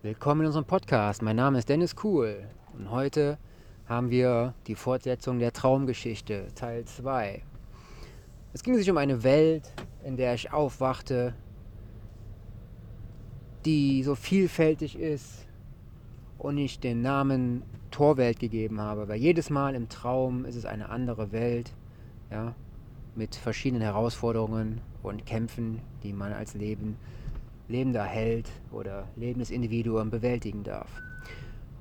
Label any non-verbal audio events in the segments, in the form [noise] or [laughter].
Willkommen in unserem Podcast. Mein Name ist Dennis Kuhl und heute haben wir die Fortsetzung der Traumgeschichte, Teil 2. Es ging sich um eine Welt, in der ich aufwachte, die so vielfältig ist und ich den Namen Torwelt gegeben habe, weil jedes Mal im Traum ist es eine andere Welt, ja, mit verschiedenen Herausforderungen und Kämpfen, die man als Leben lebender Held oder lebendes Individuum bewältigen darf.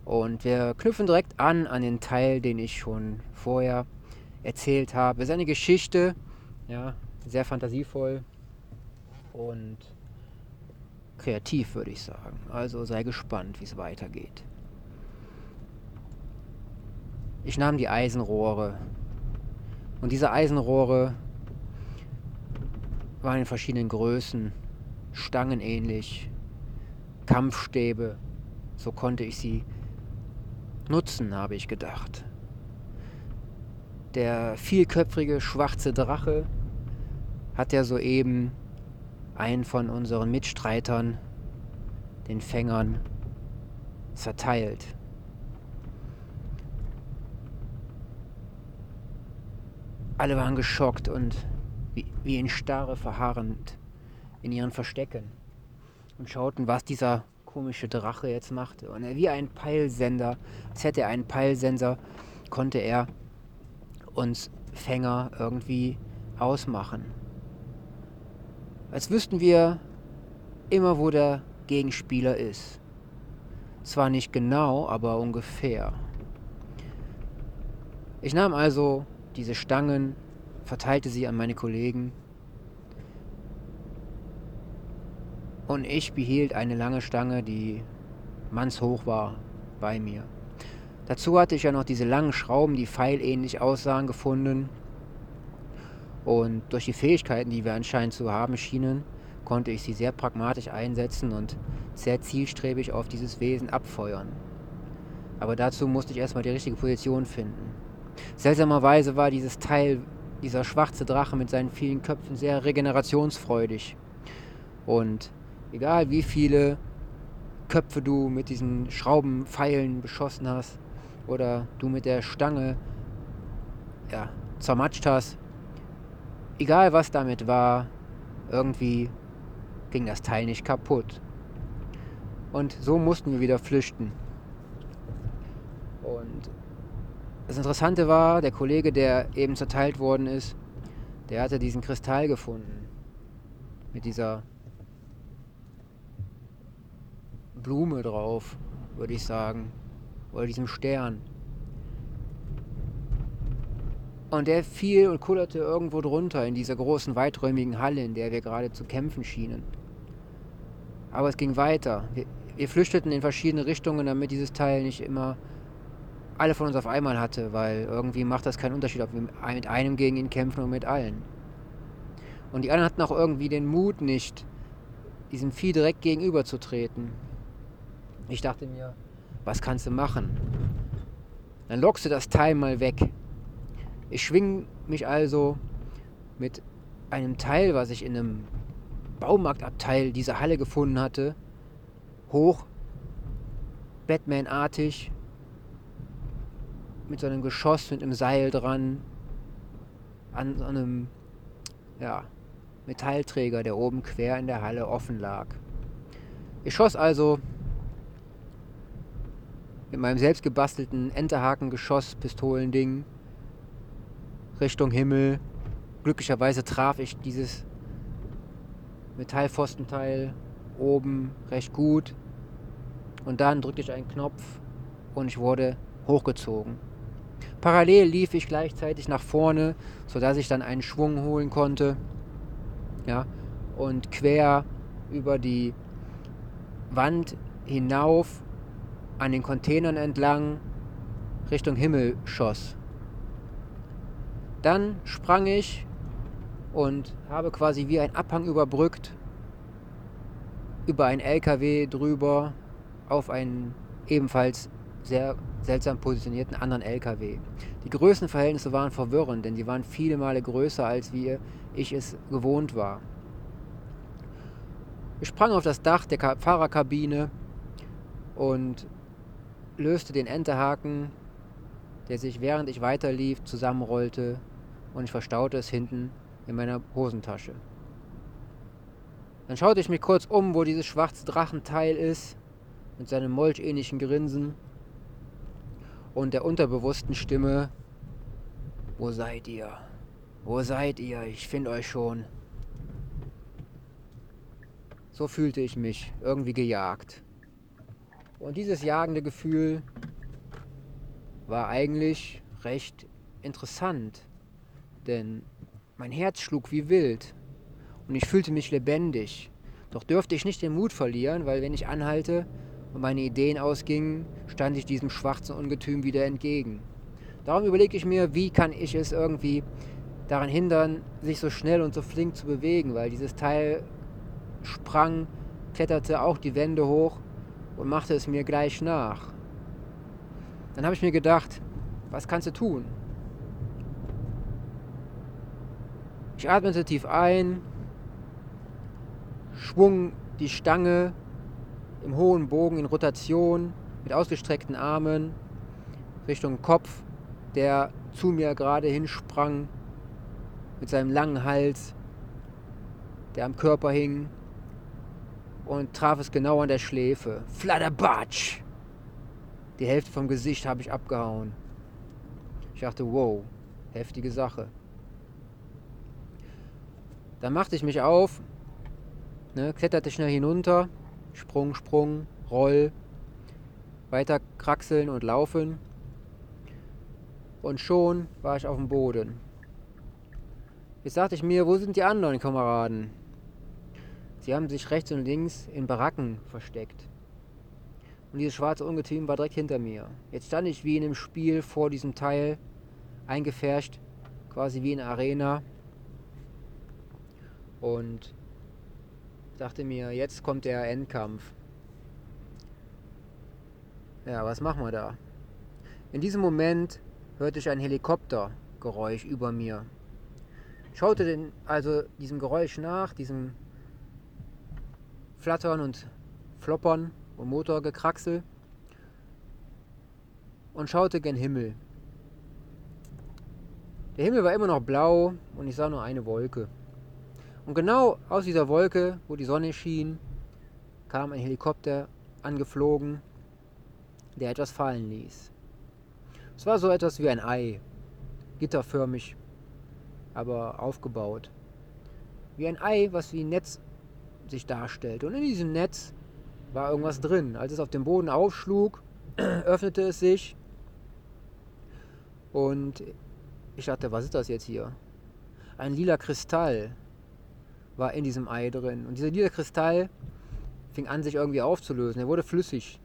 Und wir knüpfen direkt an an den Teil, den ich schon vorher erzählt habe. Es ist eine Geschichte, ja, sehr fantasievoll und kreativ, würde ich sagen. Also sei gespannt, wie es weitergeht. Ich nahm die Eisenrohre und diese Eisenrohre waren in verschiedenen Größen stangenähnlich, Kampfstäbe, so konnte ich sie nutzen, habe ich gedacht. Der vielköpfige schwarze Drache hat ja soeben einen von unseren Mitstreitern, den Fängern, zerteilt. Alle waren geschockt und wie, wie in Starre verharrend in ihren Verstecken und schauten, was dieser komische Drache jetzt machte. Und wie ein Peilsender, als hätte er einen Peilsensor, konnte er uns Fänger irgendwie ausmachen. Als wüssten wir immer, wo der Gegenspieler ist. Zwar nicht genau, aber ungefähr. Ich nahm also diese Stangen, verteilte sie an meine Kollegen Und ich behielt eine lange Stange, die mannshoch war, bei mir. Dazu hatte ich ja noch diese langen Schrauben, die pfeilähnlich aussahen, gefunden. Und durch die Fähigkeiten, die wir anscheinend zu haben schienen, konnte ich sie sehr pragmatisch einsetzen und sehr zielstrebig auf dieses Wesen abfeuern. Aber dazu musste ich erstmal die richtige Position finden. Seltsamerweise war dieses Teil, dieser schwarze Drache mit seinen vielen Köpfen sehr regenerationsfreudig. Und Egal wie viele Köpfe du mit diesen Schraubenpfeilen beschossen hast oder du mit der Stange ja, zermatscht hast. Egal was damit war, irgendwie ging das Teil nicht kaputt. Und so mussten wir wieder flüchten. Und das Interessante war, der Kollege, der eben zerteilt worden ist, der hatte diesen Kristall gefunden. Mit dieser Blume drauf, würde ich sagen. Oder diesem Stern. Und der fiel und kullerte irgendwo drunter in dieser großen, weiträumigen Halle, in der wir gerade zu kämpfen schienen. Aber es ging weiter. Wir, wir flüchteten in verschiedene Richtungen, damit dieses Teil nicht immer alle von uns auf einmal hatte, weil irgendwie macht das keinen Unterschied, ob wir mit einem gegen ihn kämpfen oder mit allen. Und die anderen hatten auch irgendwie den Mut nicht, diesem Vieh direkt gegenüberzutreten. Ich dachte mir, was kannst du machen? Dann lockst du das Teil mal weg. Ich schwing mich also mit einem Teil, was ich in einem Baumarktabteil dieser Halle gefunden hatte, hoch, Batman-artig, mit so einem Geschoss mit einem Seil dran, an so einem ja, Metallträger, der oben quer in der Halle offen lag. Ich schoss also mit meinem selbst gebastelten Enterhaken-Geschoss-Pistolending Richtung Himmel. Glücklicherweise traf ich dieses Metallpfostenteil oben recht gut. Und dann drückte ich einen Knopf und ich wurde hochgezogen. Parallel lief ich gleichzeitig nach vorne, sodass ich dann einen Schwung holen konnte. Ja, und quer über die Wand hinauf an den Containern entlang Richtung Himmel schoss. Dann sprang ich und habe quasi wie ein Abhang überbrückt, über einen LKW drüber auf einen ebenfalls sehr seltsam positionierten anderen LKW. Die Größenverhältnisse waren verwirrend, denn sie waren viele Male größer, als wie ich es gewohnt war. Ich sprang auf das Dach der Fahrerkabine und löste den Enterhaken, der sich während ich weiterlief zusammenrollte und ich verstaute es hinten in meiner Hosentasche. Dann schaute ich mich kurz um, wo dieses schwarze Drachenteil ist, mit seinem molchähnlichen Grinsen und der unterbewussten Stimme, wo seid ihr? Wo seid ihr? Ich finde euch schon. So fühlte ich mich, irgendwie gejagt. Und dieses jagende Gefühl war eigentlich recht interessant, denn mein Herz schlug wie wild und ich fühlte mich lebendig. Doch dürfte ich nicht den Mut verlieren, weil wenn ich anhalte und meine Ideen ausgingen, stand ich diesem schwarzen Ungetüm wieder entgegen. Darum überlege ich mir, wie kann ich es irgendwie daran hindern, sich so schnell und so flink zu bewegen, weil dieses Teil sprang, kletterte auch die Wände hoch und machte es mir gleich nach. Dann habe ich mir gedacht, was kannst du tun? Ich atmete tief ein, schwung die Stange im hohen Bogen in Rotation mit ausgestreckten Armen Richtung Kopf, der zu mir gerade hinsprang mit seinem langen Hals, der am Körper hing und traf es genau an der Schläfe. Fladderbatsch! Die Hälfte vom Gesicht habe ich abgehauen. Ich dachte, wow, heftige Sache. Dann machte ich mich auf, ne, kletterte schnell hinunter, Sprung, Sprung, Roll, weiter kraxeln und laufen. Und schon war ich auf dem Boden. Jetzt dachte ich mir, wo sind die anderen Kameraden? Sie haben sich rechts und links in Baracken versteckt. Und dieses schwarze Ungetüm war direkt hinter mir. Jetzt stand ich wie in einem Spiel vor diesem Teil, eingefärscht, quasi wie in einer Arena. Und dachte mir, jetzt kommt der Endkampf. Ja, was machen wir da? In diesem Moment hörte ich ein Helikoptergeräusch über mir. Ich schaute den, also diesem Geräusch nach, diesem Flattern und Floppern und Motorgekraxel und schaute gen Himmel. Der Himmel war immer noch blau und ich sah nur eine Wolke. Und genau aus dieser Wolke, wo die Sonne schien, kam ein Helikopter angeflogen, der etwas fallen ließ. Es war so etwas wie ein Ei, gitterförmig, aber aufgebaut. Wie ein Ei, was wie ein Netz sich darstellt. Und in diesem Netz war irgendwas drin. Als es auf dem Boden aufschlug, [clears throat] öffnete es sich. Und ich dachte, was ist das jetzt hier? Ein lila Kristall war in diesem Ei drin. Und dieser lila Kristall fing an, sich irgendwie aufzulösen. Er wurde flüssig.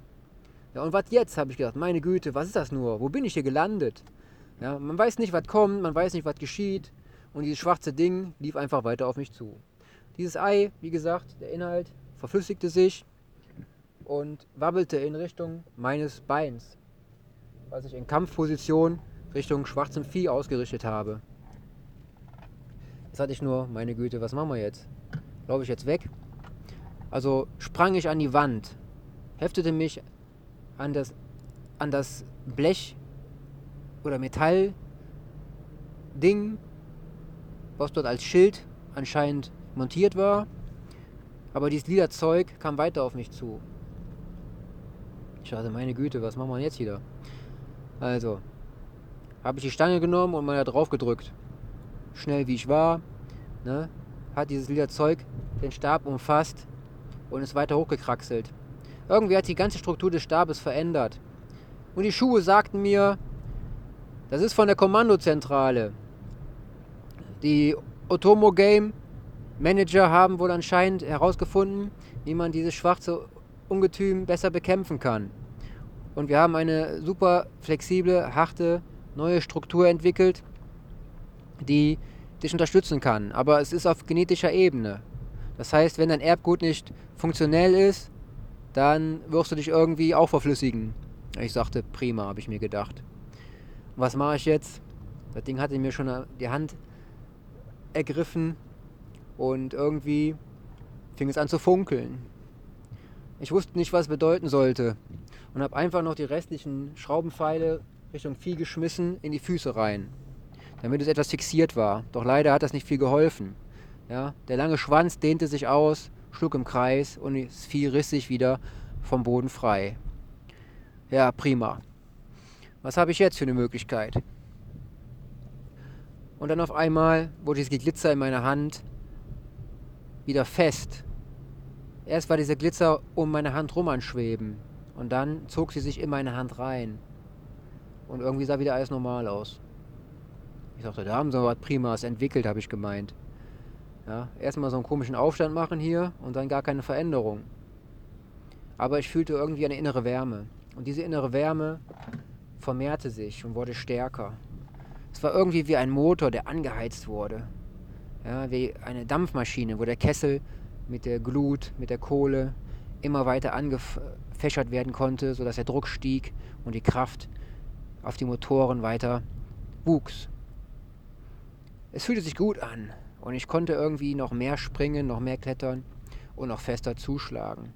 Ja, und was jetzt, habe ich gedacht. Meine Güte, was ist das nur? Wo bin ich hier gelandet? Ja, man weiß nicht, was kommt, man weiß nicht, was geschieht. Und dieses schwarze Ding lief einfach weiter auf mich zu. Dieses Ei, wie gesagt, der Inhalt verflüssigte sich und wabbelte in Richtung meines Beins, was ich in Kampfposition Richtung schwarzem Vieh ausgerichtet habe. Jetzt hatte ich nur, meine Güte, was machen wir jetzt? Laufe ich jetzt weg? Also sprang ich an die Wand, heftete mich an das, an das Blech oder Metallding, was dort als Schild anscheinend montiert war. Aber dieses lila Zeug kam weiter auf mich zu. Ich dachte, meine Güte, was machen wir jetzt wieder? Also, habe ich die Stange genommen und mal da drauf gedrückt. Schnell wie ich war, ne, hat dieses lila Zeug den Stab umfasst und ist weiter hochgekraxelt. Irgendwie hat die ganze Struktur des Stabes verändert. Und die Schuhe sagten mir, das ist von der Kommandozentrale. Die Otomo Game Manager haben wohl anscheinend herausgefunden, wie man dieses schwarze Ungetüm besser bekämpfen kann. Und wir haben eine super flexible, harte, neue Struktur entwickelt, die dich unterstützen kann. Aber es ist auf genetischer Ebene. Das heißt, wenn dein Erbgut nicht funktionell ist, dann wirst du dich irgendwie auch verflüssigen. Ich sagte, prima, habe ich mir gedacht. Was mache ich jetzt? Das Ding hatte mir schon die Hand ergriffen und irgendwie fing es an zu funkeln. Ich wusste nicht, was es bedeuten sollte. und habe einfach noch die restlichen Schraubenpfeile Richtung Vieh geschmissen in die Füße rein, damit es etwas fixiert war. Doch leider hat das nicht viel geholfen. Ja, der lange Schwanz dehnte sich aus, schlug im Kreis und das Vieh riss sich wieder vom Boden frei. Ja, prima. Was habe ich jetzt für eine Möglichkeit? Und dann auf einmal wurde dieses Glitzer in meiner Hand wieder fest. Erst war dieser Glitzer um meine Hand rum anschweben und dann zog sie sich in meine Hand rein. Und irgendwie sah wieder alles normal aus. Ich dachte, da haben sie was Primas entwickelt, habe ich gemeint. Ja, erstmal so einen komischen Aufstand machen hier und dann gar keine Veränderung. Aber ich fühlte irgendwie eine innere Wärme. Und diese innere Wärme vermehrte sich und wurde stärker. Es war irgendwie wie ein Motor, der angeheizt wurde. Ja, wie eine Dampfmaschine, wo der Kessel mit der Glut, mit der Kohle immer weiter angefächert werden konnte, sodass der Druck stieg und die Kraft auf die Motoren weiter wuchs. Es fühlte sich gut an und ich konnte irgendwie noch mehr springen, noch mehr klettern und noch fester zuschlagen.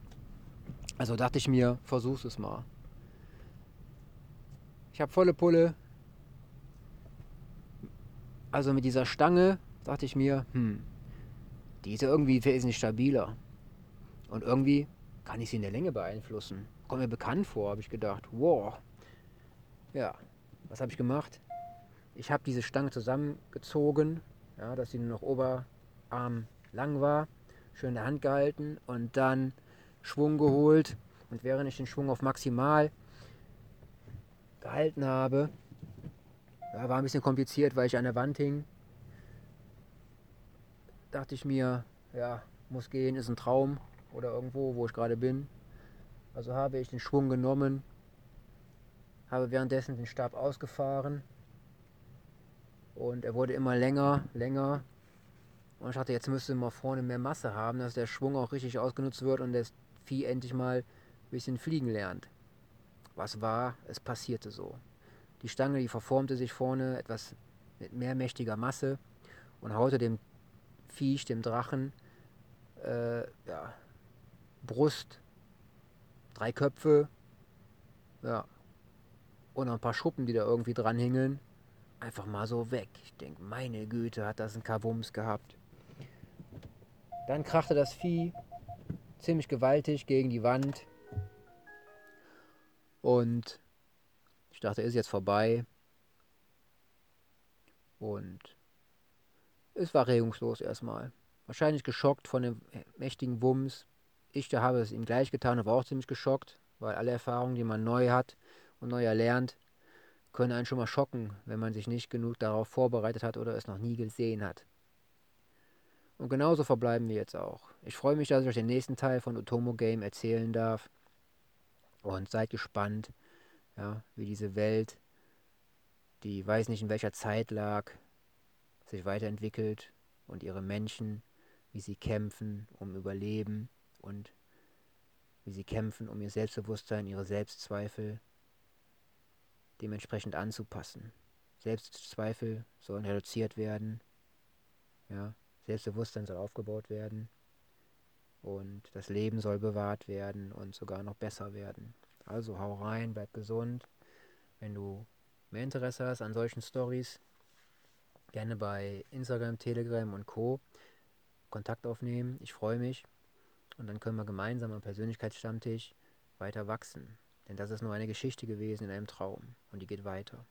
Also dachte ich mir, versuch's es mal. Ich habe volle Pulle. Also mit dieser Stange dachte ich mir, hm, die ist ja irgendwie wesentlich stabiler. Und irgendwie kann ich sie in der Länge beeinflussen. Kommt mir bekannt vor, habe ich gedacht. Wow. Ja, was habe ich gemacht? Ich habe diese Stange zusammengezogen, ja, dass sie nur noch Oberarm lang war, schön in der Hand gehalten und dann Schwung geholt. Und während ich den Schwung auf maximal gehalten habe, ja, war ein bisschen kompliziert, weil ich an der Wand hing. Dachte ich mir, ja, muss gehen, ist ein Traum oder irgendwo, wo ich gerade bin. Also habe ich den Schwung genommen, habe währenddessen den Stab ausgefahren und er wurde immer länger, länger. Und ich dachte, jetzt müsste man vorne mehr Masse haben, dass der Schwung auch richtig ausgenutzt wird und das Vieh endlich mal ein bisschen fliegen lernt. Was war? Es passierte so. Die Stange, die verformte sich vorne etwas mit mehr mächtiger Masse und haute dem Viech, dem Drachen, äh, ja, Brust, drei Köpfe, ja, und ein paar Schuppen, die da irgendwie dran hingen, einfach mal so weg. Ich denke, meine Güte, hat das ein Kabums gehabt. Dann krachte das Vieh ziemlich gewaltig gegen die Wand. Und ich dachte, ist jetzt vorbei. Und es war regungslos erstmal. Wahrscheinlich geschockt von dem mächtigen Wumms. Ich da habe es ihm gleich getan und war auch ziemlich geschockt, weil alle Erfahrungen, die man neu hat und neu erlernt, können einen schon mal schocken, wenn man sich nicht genug darauf vorbereitet hat oder es noch nie gesehen hat. Und genauso verbleiben wir jetzt auch. Ich freue mich, dass ich euch den nächsten Teil von Otomo Game erzählen darf. Und seid gespannt, ja, wie diese Welt, die weiß nicht in welcher Zeit lag, sich weiterentwickelt und ihre Menschen, wie sie kämpfen um Überleben und wie sie kämpfen um ihr Selbstbewusstsein, ihre Selbstzweifel dementsprechend anzupassen. Selbstzweifel sollen reduziert werden, ja, Selbstbewusstsein soll aufgebaut werden und das Leben soll bewahrt werden und sogar noch besser werden. Also hau rein, bleib gesund. Wenn du mehr Interesse hast an solchen Stories, gerne bei Instagram, Telegram und Co. Kontakt aufnehmen. Ich freue mich. Und dann können wir gemeinsam am Persönlichkeitsstammtisch weiter wachsen. Denn das ist nur eine Geschichte gewesen in einem Traum. Und die geht weiter.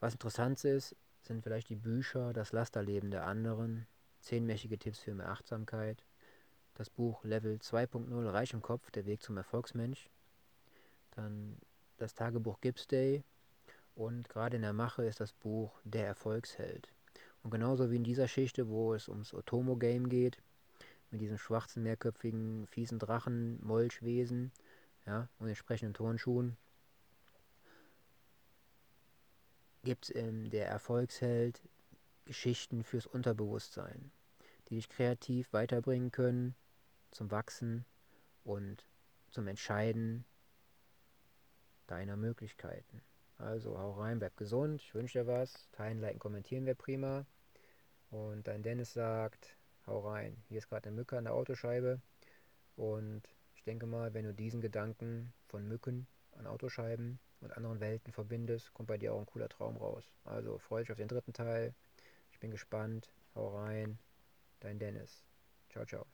Was interessant ist, sind vielleicht die Bücher Das Lasterleben der anderen, zehnmächtige Tipps für mehr Achtsamkeit, das Buch Level 2.0 Reich im Kopf, der Weg zum Erfolgsmensch, dann das Tagebuch Gibbs Day und gerade in der Mache ist das Buch Der Erfolgsheld. Und genauso wie in dieser Geschichte, wo es ums Otomo-Game geht, mit diesem schwarzen, mehrköpfigen, fiesen Drachen, Molchwesen, ja, und entsprechenden Turnschuhen, gibt es in Der Erfolgsheld Geschichten fürs Unterbewusstsein, die dich kreativ weiterbringen können, zum Wachsen und zum Entscheiden deiner Möglichkeiten. Also hau rein, bleib gesund, ich wünsche dir was. Teilen, liken, kommentieren wäre prima. Und dein Dennis sagt, hau rein. Hier ist gerade eine Mücke an der Autoscheibe und Ich denke mal, wenn du diesen Gedanken von Mücken an Autoscheiben und anderen Welten verbindest, kommt bei dir auch ein cooler Traum raus. Also freue dich auf den dritten Teil. Ich bin gespannt. Hau rein. Dein Dennis. Ciao, ciao.